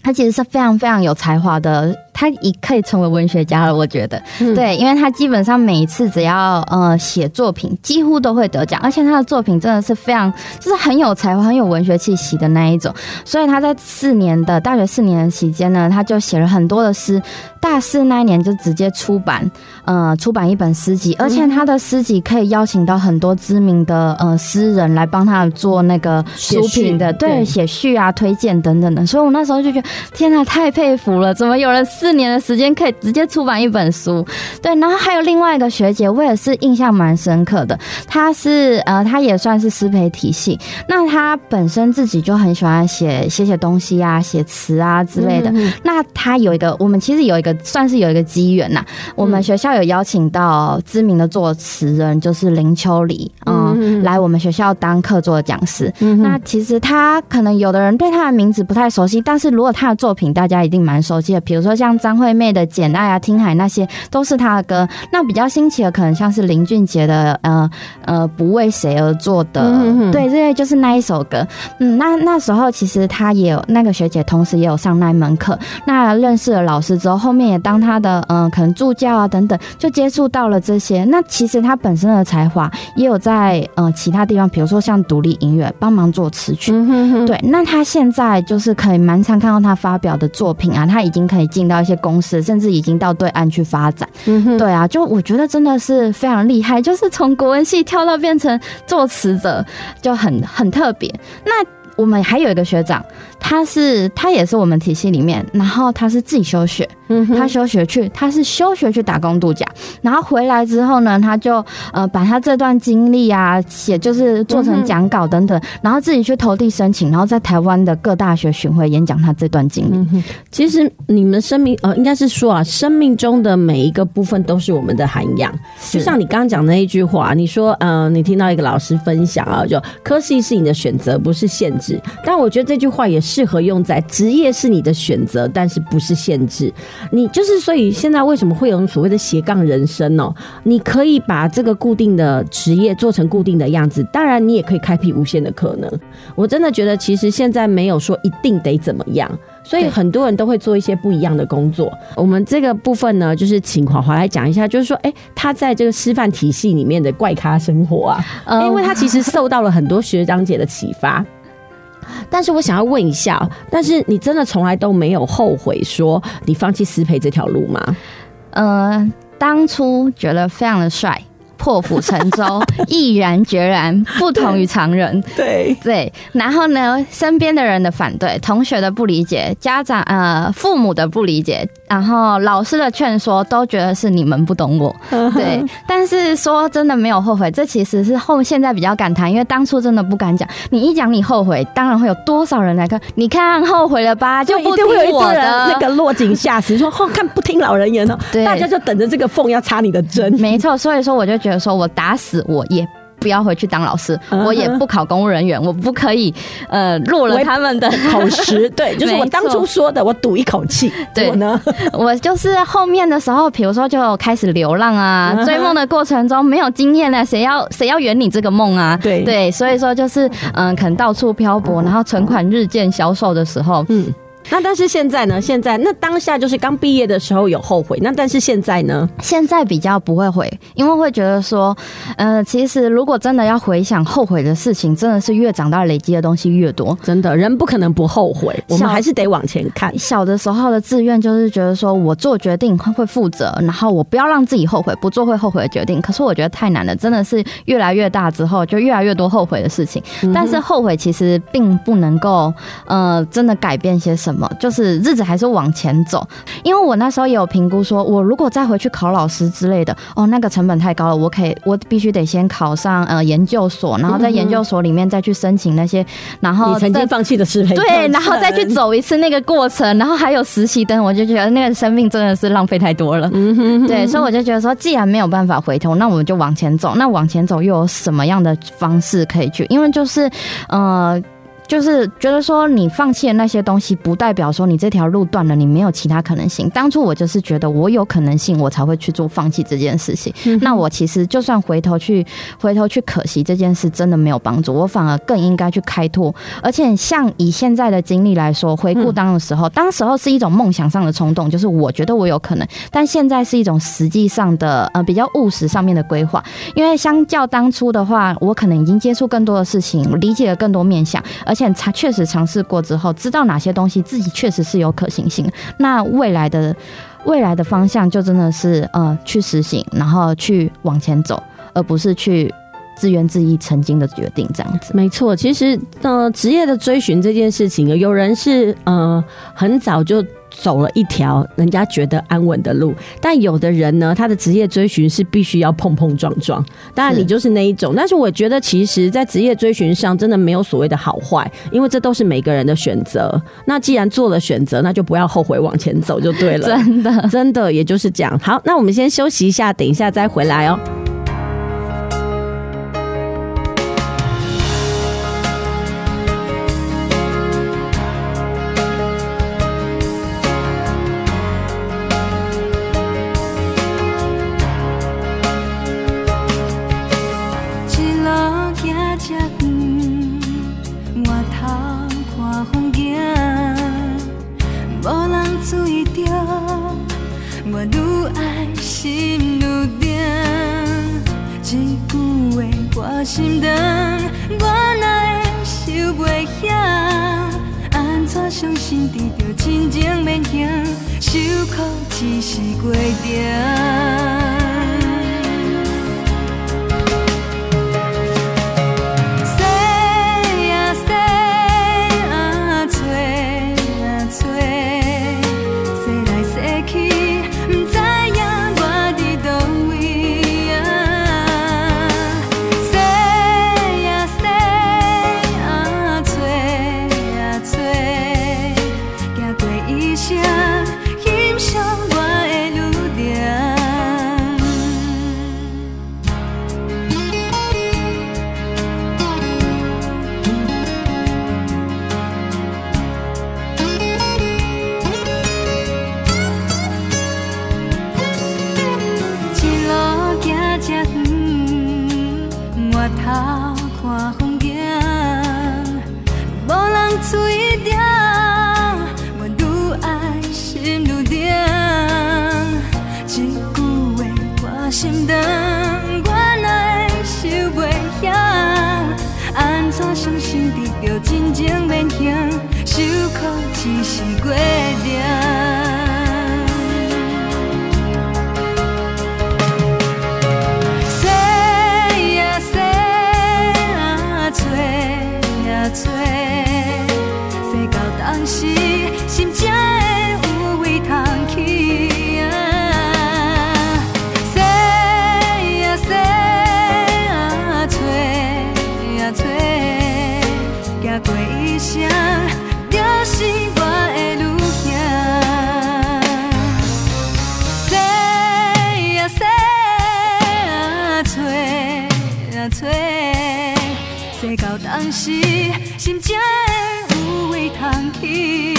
他其实是非常非常有才华的。他已可以成为文学家了，我觉得，嗯、对，因为他基本上每一次只要呃写作品，几乎都会得奖，而且他的作品真的是非常就是很有才华、很有文学气息的那一种。所以他在四年的大学四年的期间呢，他就写了很多的诗，大四那一年就直接出版，呃，出版一本诗集，而且他的诗集可以邀请到很多知名的呃诗人来帮他做那个书评的，对，写序啊、推荐等等的。所以我那时候就觉得，天哪，太佩服了，怎么有人 四年的时间可以直接出版一本书，对，然后还有另外一个学姐，我也是印象蛮深刻的。她是呃，她也算是师培体系，那她本身自己就很喜欢写写写东西啊，写词啊之类的。嗯、那她有一个，我们其实有一个算是有一个机缘呐。我们学校有邀请到知名的作词人，就是林秋离，嗯，嗯来我们学校当客座讲师。嗯、那其实他可能有的人对他的名字不太熟悉，但是如果他的作品大家一定蛮熟悉的，比如说像。像张惠妹的《简爱》啊、《听海》那些都是她的歌。那比较新奇的，可能像是林俊杰的呃呃不为谁而作的，嗯、哼对，对，就是那一首歌。嗯，那那时候其实她也有那个学姐，同时也有上那一门课。那认识了老师之后，后面也当她的嗯、呃、可能助教啊等等，就接触到了这些。那其实她本身的才华也有在呃其他地方，比如说像独立音乐帮忙做词曲。嗯、哼哼对，那她现在就是可以蛮常看到她发表的作品啊，她已经可以进到一些公司，甚至已经到对岸去发展。嗯，对啊，就我觉得真的是非常厉害，就是从国文系跳到变成作词者，就很很特别。那我们还有一个学长，他是他也是我们体系里面，然后他是自己休学。嗯，他休学去，他是休学去打工度假，然后回来之后呢，他就呃把他这段经历啊写，就是做成讲稿等等，然后自己去投递申请，然后在台湾的各大学巡回演讲他这段经历。嗯。其实你们生命呃，应该是说啊，生命中的每一个部分都是我们的涵养。就像你刚刚讲的那一句话，你说嗯、呃，你听到一个老师分享啊，就科系是你的选择，不是限制。但我觉得这句话也适合用在职业是你的选择，但是不是限制。你就是，所以现在为什么会有所谓的斜杠人生呢？你可以把这个固定的职业做成固定的样子，当然你也可以开辟无限的可能。我真的觉得，其实现在没有说一定得怎么样，所以很多人都会做一些不一样的工作。我们这个部分呢，就是请华华来讲一下，就是说，哎，他在这个师范体系里面的怪咖生活啊，因为他其实受到了很多学长姐的启发。但是我想要问一下，但是你真的从来都没有后悔说你放弃师培这条路吗？呃，当初觉得非常的帅。破釜沉舟，毅然决然，不同于常人。对对，然后呢，身边的人的反对，同学的不理解，家长呃父母的不理解，然后老师的劝说，都觉得是你们不懂我。对，但是说真的没有后悔，这其实是后现在比较敢谈，因为当初真的不敢讲。你一讲你后悔，当然会有多少人来看？你看后悔了吧？就不听我的，那个落井下石，说后看不听老人言哦。对，大家就等着这个缝要插你的针。没错，所以说我就觉得。说我打死我也不要回去当老师，我也不考公务人员，我不可以呃落了他们的口实。对，就是我当初说的，我赌一口气。对呢，我就是后面的时候，比如说就开始流浪啊，追梦的过程中没有经验呢，谁要谁要圆你这个梦啊？对对，所以说就是嗯，可能到处漂泊，然后存款日渐消瘦的时候，嗯。那但是现在呢？现在那当下就是刚毕业的时候有后悔，那但是现在呢？现在比较不会悔，因为会觉得说，呃，其实如果真的要回想后悔的事情，真的是越长大累积的东西越多。真的，人不可能不后悔，我们还是得往前看。小的时候的志愿就是觉得说我做决定会负责，然后我不要让自己后悔，不做会后悔的决定。可是我觉得太难了，真的是越来越大之后就越来越多后悔的事情。嗯、但是后悔其实并不能够，呃，真的改变些什么。就是日子还是往前走，因为我那时候也有评估，说我如果再回去考老师之类的，哦，那个成本太高了，我可以，我必须得先考上呃研究所，然后在研究所里面再去申请那些，然后你曾经放弃的师培，对，然后再去走一次那个过程，然后还有实习灯，我就觉得那个生命真的是浪费太多了，嗯哼，对，所以我就觉得说，既然没有办法回头，那我们就往前走，那往前走又有什么样的方式可以去？因为就是呃。就是觉得说，你放弃了那些东西，不代表说你这条路断了，你没有其他可能性。当初我就是觉得我有可能性，我才会去做放弃这件事情。嗯、那我其实就算回头去，回头去可惜这件事，真的没有帮助。我反而更应该去开拓。而且像以现在的经历来说，回顾当的时候，嗯、当时候是一种梦想上的冲动，就是我觉得我有可能。但现在是一种实际上的，呃，比较务实上面的规划。因为相较当初的话，我可能已经接触更多的事情，理解了更多面向，而且。他确实尝试过之后，知道哪些东西自己确实是有可行性。那未来的未来的方向就真的是呃去实行，然后去往前走，而不是去自怨自艾曾经的决定这样子。没错，其实呃职业的追寻这件事情，有人是呃很早就。走了一条人家觉得安稳的路，但有的人呢，他的职业追寻是必须要碰碰撞撞。当然，你就是那一种。但是我觉得，其实，在职业追寻上，真的没有所谓的好坏，因为这都是每个人的选择。那既然做了选择，那就不要后悔，往前走就对了。真的，真的，也就是这样。好，那我们先休息一下，等一下再回来哦。点。到当时，心才会有位通去。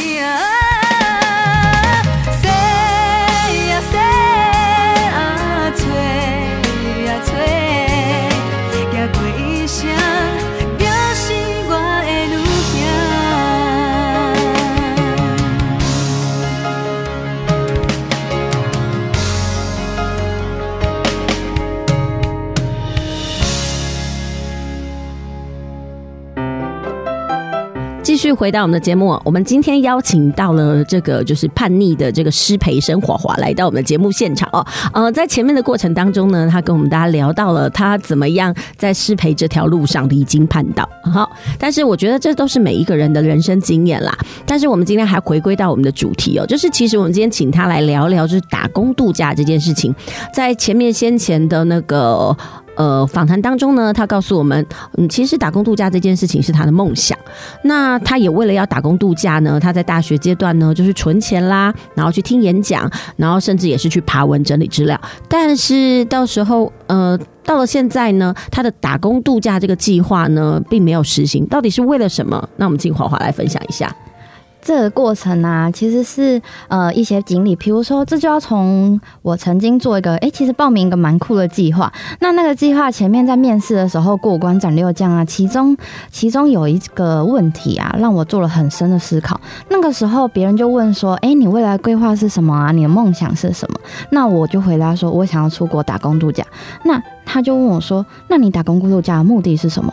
回到我们的节目，我们今天邀请到了这个就是叛逆的这个师培生华华来到我们的节目现场哦。呃，在前面的过程当中呢，他跟我们大家聊到了他怎么样在师培这条路上离经叛道。好，但是我觉得这都是每一个人的人生经验啦。但是我们今天还回归到我们的主题哦，就是其实我们今天请他来聊聊就是打工度假这件事情，在前面先前的那个。呃，访谈当中呢，他告诉我们，嗯，其实打工度假这件事情是他的梦想。那他也为了要打工度假呢，他在大学阶段呢，就是存钱啦，然后去听演讲，然后甚至也是去爬文整理资料。但是到时候，呃，到了现在呢，他的打工度假这个计划呢，并没有实行。到底是为了什么？那我们请华华来分享一下。这个过程啊，其实是呃一些经历，比如说这就要从我曾经做一个，哎，其实报名一个蛮酷的计划。那那个计划前面在面试的时候过关斩六将啊，其中其中有一个问题啊，让我做了很深的思考。那个时候别人就问说，哎，你未来规划是什么啊？你的梦想是什么？那我就回答说，我想要出国打工度假。那他就问我说，那你打工度假的目的是什么？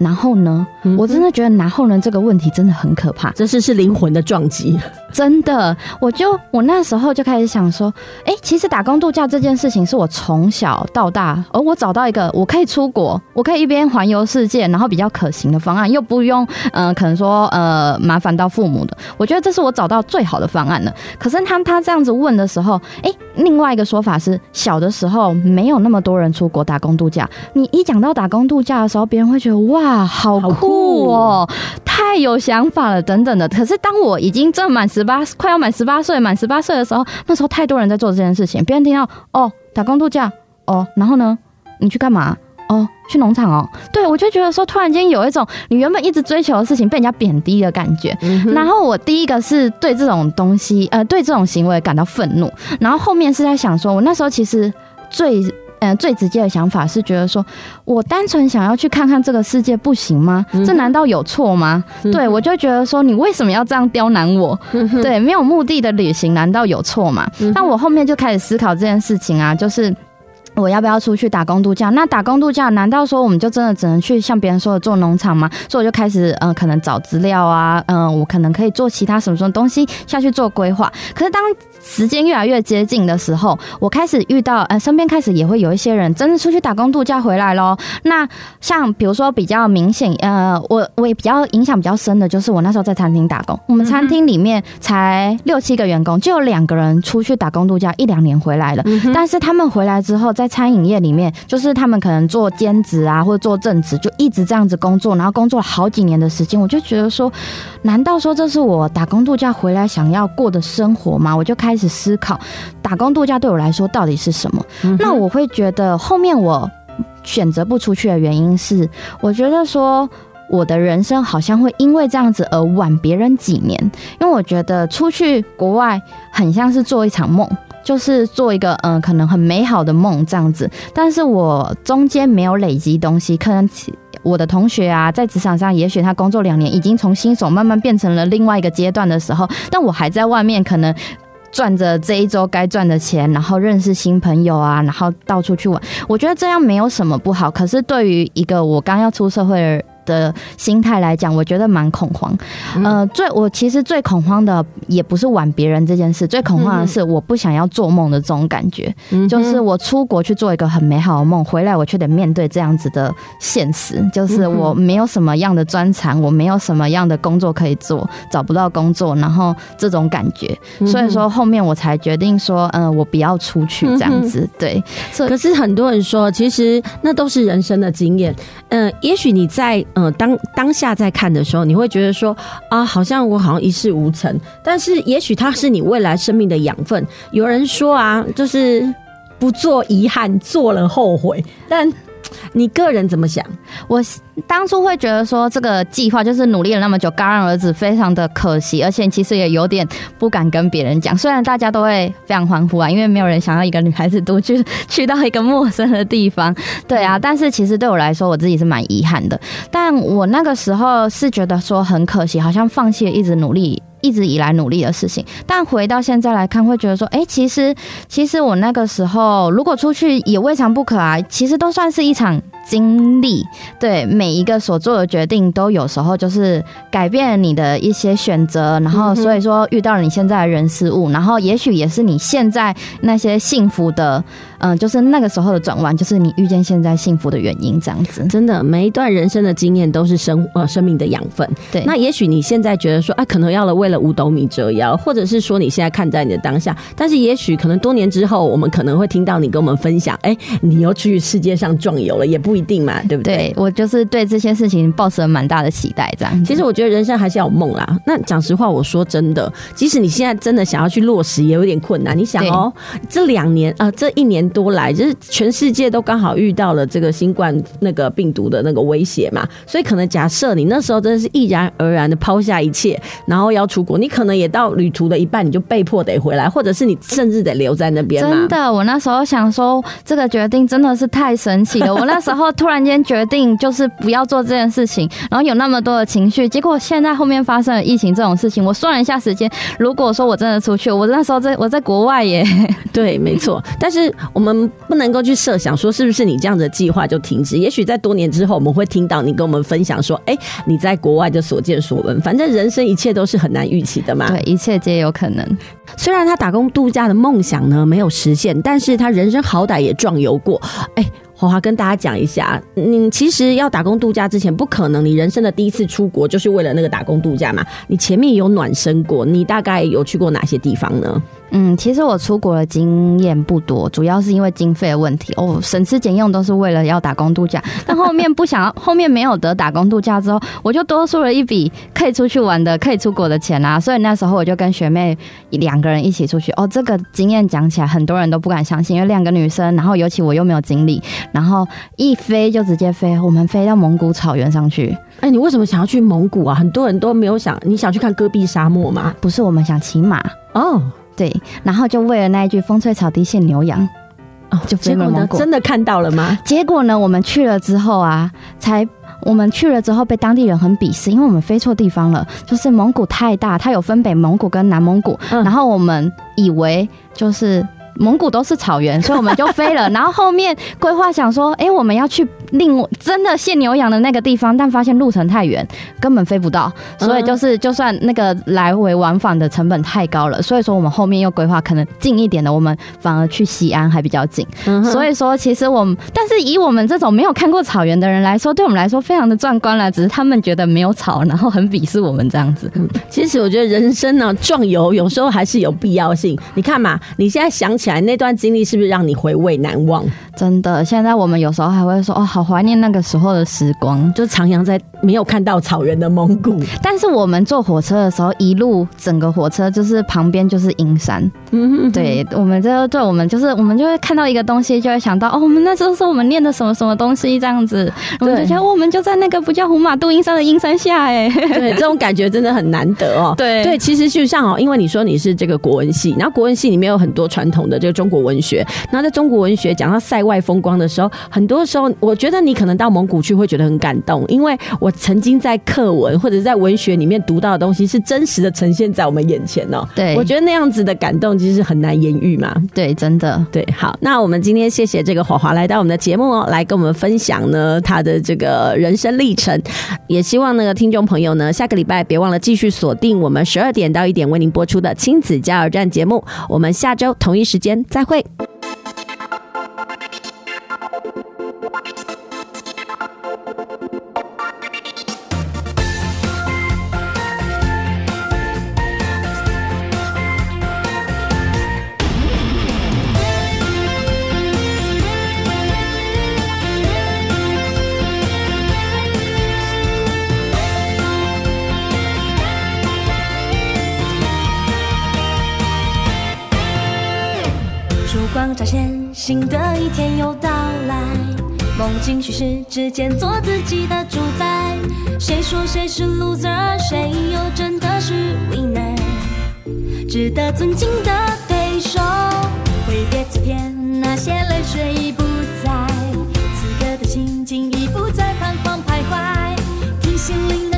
然后呢，我真的觉得“然后呢”这个问题真的很可怕，这是是灵魂的撞击。真的，我就我那时候就开始想说，哎，其实打工度假这件事情是我从小到大，而我找到一个我可以出国，我可以一边环游世界，然后比较可行的方案，又不用呃，可能说呃麻烦到父母的。我觉得这是我找到最好的方案了。可是他他这样子问的时候，哎，另外一个说法是，小的时候没有那么多人出国打工度假。你一讲到打工度假的时候，别人会觉得哇。好酷哦，太有想法了，等等的。可是当我已经正满十八，快要满十八岁，满十八岁的时候，那时候太多人在做这件事情，别人听到哦，打工度假哦，然后呢，你去干嘛？哦，去农场哦。对，我就觉得说，突然间有一种你原本一直追求的事情被人家贬低的感觉。嗯、然后我第一个是对这种东西，呃，对这种行为感到愤怒。然后后面是在想说，我那时候其实最。呃最直接的想法是觉得说，我单纯想要去看看这个世界不行吗？这难道有错吗？嗯、对，我就觉得说，你为什么要这样刁难我？嗯、对，没有目的的旅行难道有错吗？嗯、但我后面就开始思考这件事情啊，就是。我要不要出去打工度假？那打工度假，难道说我们就真的只能去像别人说的做农场吗？所以我就开始，嗯、可能找资料啊，嗯、我可能可以做其他什么什么东西下去做规划。可是当时间越来越接近的时候，我开始遇到，呃，身边开始也会有一些人真的出去打工度假回来咯。那像比如说比较明显，呃，我我也比较影响比较深的就是我那时候在餐厅打工，我们餐厅里面才六七个员工，就有两个人出去打工度假一两年回来了。但是他们回来之后在餐饮业里面，就是他们可能做兼职啊，或者做正职，就一直这样子工作，然后工作了好几年的时间，我就觉得说，难道说这是我打工度假回来想要过的生活吗？我就开始思考，打工度假对我来说到底是什么？那我会觉得后面我选择不出去的原因是，我觉得说我的人生好像会因为这样子而晚别人几年，因为我觉得出去国外很像是做一场梦。就是做一个嗯、可能很美好的梦这样子，但是我中间没有累积东西。可能我的同学啊，在职场上，也许他工作两年，已经从新手慢慢变成了另外一个阶段的时候，但我还在外面，可能赚着这一周该赚的钱，然后认识新朋友啊，然后到处去玩。我觉得这样没有什么不好。可是对于一个我刚要出社会的的心态来讲，我觉得蛮恐慌。呃，最我其实最恐慌的也不是玩别人这件事，最恐慌的是我不想要做梦的这种感觉。就是我出国去做一个很美好的梦，回来我却得面对这样子的现实，就是我没有什么样的专长，我没有什么样的工作可以做，找不到工作，然后这种感觉。所以说后面我才决定说，嗯、呃，我不要出去这样子。对，可是很多人说，其实那都是人生的经验。嗯、呃，也许你在。嗯，当当下在看的时候，你会觉得说啊，好像我好像一事无成，但是也许它是你未来生命的养分。有人说啊，就是不做遗憾，做了后悔，但。你个人怎么想？我当初会觉得说，这个计划就是努力了那么久，戛然而止，非常的可惜，而且其实也有点不敢跟别人讲。虽然大家都会非常欢呼啊，因为没有人想要一个女孩子独居 去到一个陌生的地方，对啊。但是其实对我来说，我自己是蛮遗憾的。但我那个时候是觉得说很可惜，好像放弃了一直努力。一直以来努力的事情，但回到现在来看，会觉得说，哎、其实，其实我那个时候如果出去也未尝不可啊，其实都算是一场。经历，对每一个所做的决定，都有时候就是改变你的一些选择，然后所以说遇到了你现在的人事物，然后也许也是你现在那些幸福的，嗯，就是那个时候的转弯，就是你遇见现在幸福的原因，这样子。真的，每一段人生的经验都是生呃生命的养分。对，那也许你现在觉得说，啊，可能要了为了五斗米折腰，或者是说你现在看在你的当下，但是也许可能多年之后，我们可能会听到你跟我们分享，哎、欸，你又去世界上壮游了，也不。不一定嘛，对不对？对，我就是对这些事情抱持了蛮大的期待，这样。其实我觉得人生还是要有梦啦。那讲实话，我说真的，即使你现在真的想要去落实，也有点困难。你想哦，这两年啊、呃，这一年多来，就是全世界都刚好遇到了这个新冠那个病毒的那个威胁嘛，所以可能假设你那时候真的是毅然而然的抛下一切，然后要出国，你可能也到旅途的一半，你就被迫得回来，或者是你甚至得留在那边。真的，我那时候想说，这个决定真的是太神奇了。我那时候。然后突然间决定就是不要做这件事情，然后有那么多的情绪，结果现在后面发生了疫情这种事情，我算了一下时间，如果说我真的出去，我那时候在我在国外耶。对，没错。但是我们不能够去设想说是不是你这样的计划就停止，也许在多年之后我们会听到你跟我们分享说，哎，你在国外的所见所闻。反正人生一切都是很难预期的嘛，对，一切皆有可能。虽然他打工度假的梦想呢没有实现，但是他人生好歹也壮游过，哎。华华跟大家讲一下，你其实要打工度假之前，不可能你人生的第一次出国就是为了那个打工度假嘛？你前面有暖身过，你大概有去过哪些地方呢？嗯，其实我出国的经验不多，主要是因为经费的问题哦，省吃俭用都是为了要打工度假。但后面不想要，后面没有得打工度假之后，我就多出了一笔可以出去玩的、可以出国的钱啊。所以那时候我就跟学妹两个人一起出去。哦，这个经验讲起来很多人都不敢相信，因为两个女生，然后尤其我又没有经历，然后一飞就直接飞，我们飞到蒙古草原上去。哎，你为什么想要去蒙古啊？很多人都没有想，你想去看戈壁沙漠吗？不是，我们想骑马。哦。对，然后就为了那一句“风吹草低见牛羊”，哦就飞了蒙古。真的看到了吗？结果呢，我们去了之后啊，才我们去了之后被当地人很鄙视，因为我们飞错地方了。就是蒙古太大，它有分北蒙古跟南蒙古，嗯、然后我们以为就是。蒙古都是草原，所以我们就飞了。然后后面规划想说，哎、欸，我们要去另真的现牛羊的那个地方，但发现路程太远，根本飞不到。所以就是，就算那个来回往返的成本太高了，所以说我们后面又规划可能近一点的，我们反而去西安还比较近。所以说，其实我们，但是以我们这种没有看过草原的人来说，对我们来说非常的壮观了。只是他们觉得没有草，然后很鄙视我们这样子。其实我觉得人生呢，壮游有时候还是有必要性。你看嘛，你现在想起来。那段经历是不是让你回味难忘？真的，现在我们有时候还会说哦，好怀念那个时候的时光，就徜徉在没有看到草原的蒙古。但是我们坐火车的时候，一路整个火车就是旁边就是阴山。嗯哼哼，对，我们这对我们就是我们就会看到一个东西，就会想到哦，我们那时候是我们念的什么什么东西这样子。我们就觉得我们就在那个不叫胡马度阴山的阴山下哎。对，这种感觉真的很难得哦。对对，其实就像哦，因为你说你是这个国文系，然后国文系里面有很多传统的这个中国文学，那在中国文学讲到塞外风光的时候。很多时候，我觉得你可能到蒙古去会觉得很感动，因为我曾经在课文或者在文学里面读到的东西是真实的呈现在我们眼前哦。对，我觉得那样子的感动其实很难言喻嘛。对，真的。对，好，那我们今天谢谢这个华华来到我们的节目哦，来跟我们分享呢他的这个人生历程，也希望那个听众朋友呢，下个礼拜别忘了继续锁定我们十二点到一点为您播出的亲子加油站节目，我们下周同一时间再会。发现新的一天又到来，梦境虚实之间做自己的主宰。谁说谁是 loser？谁又真的是 winner？值得尊敬的对手，挥别昨天那些泪水已不在，此刻的心境已不再彷徨徘徊，听心灵。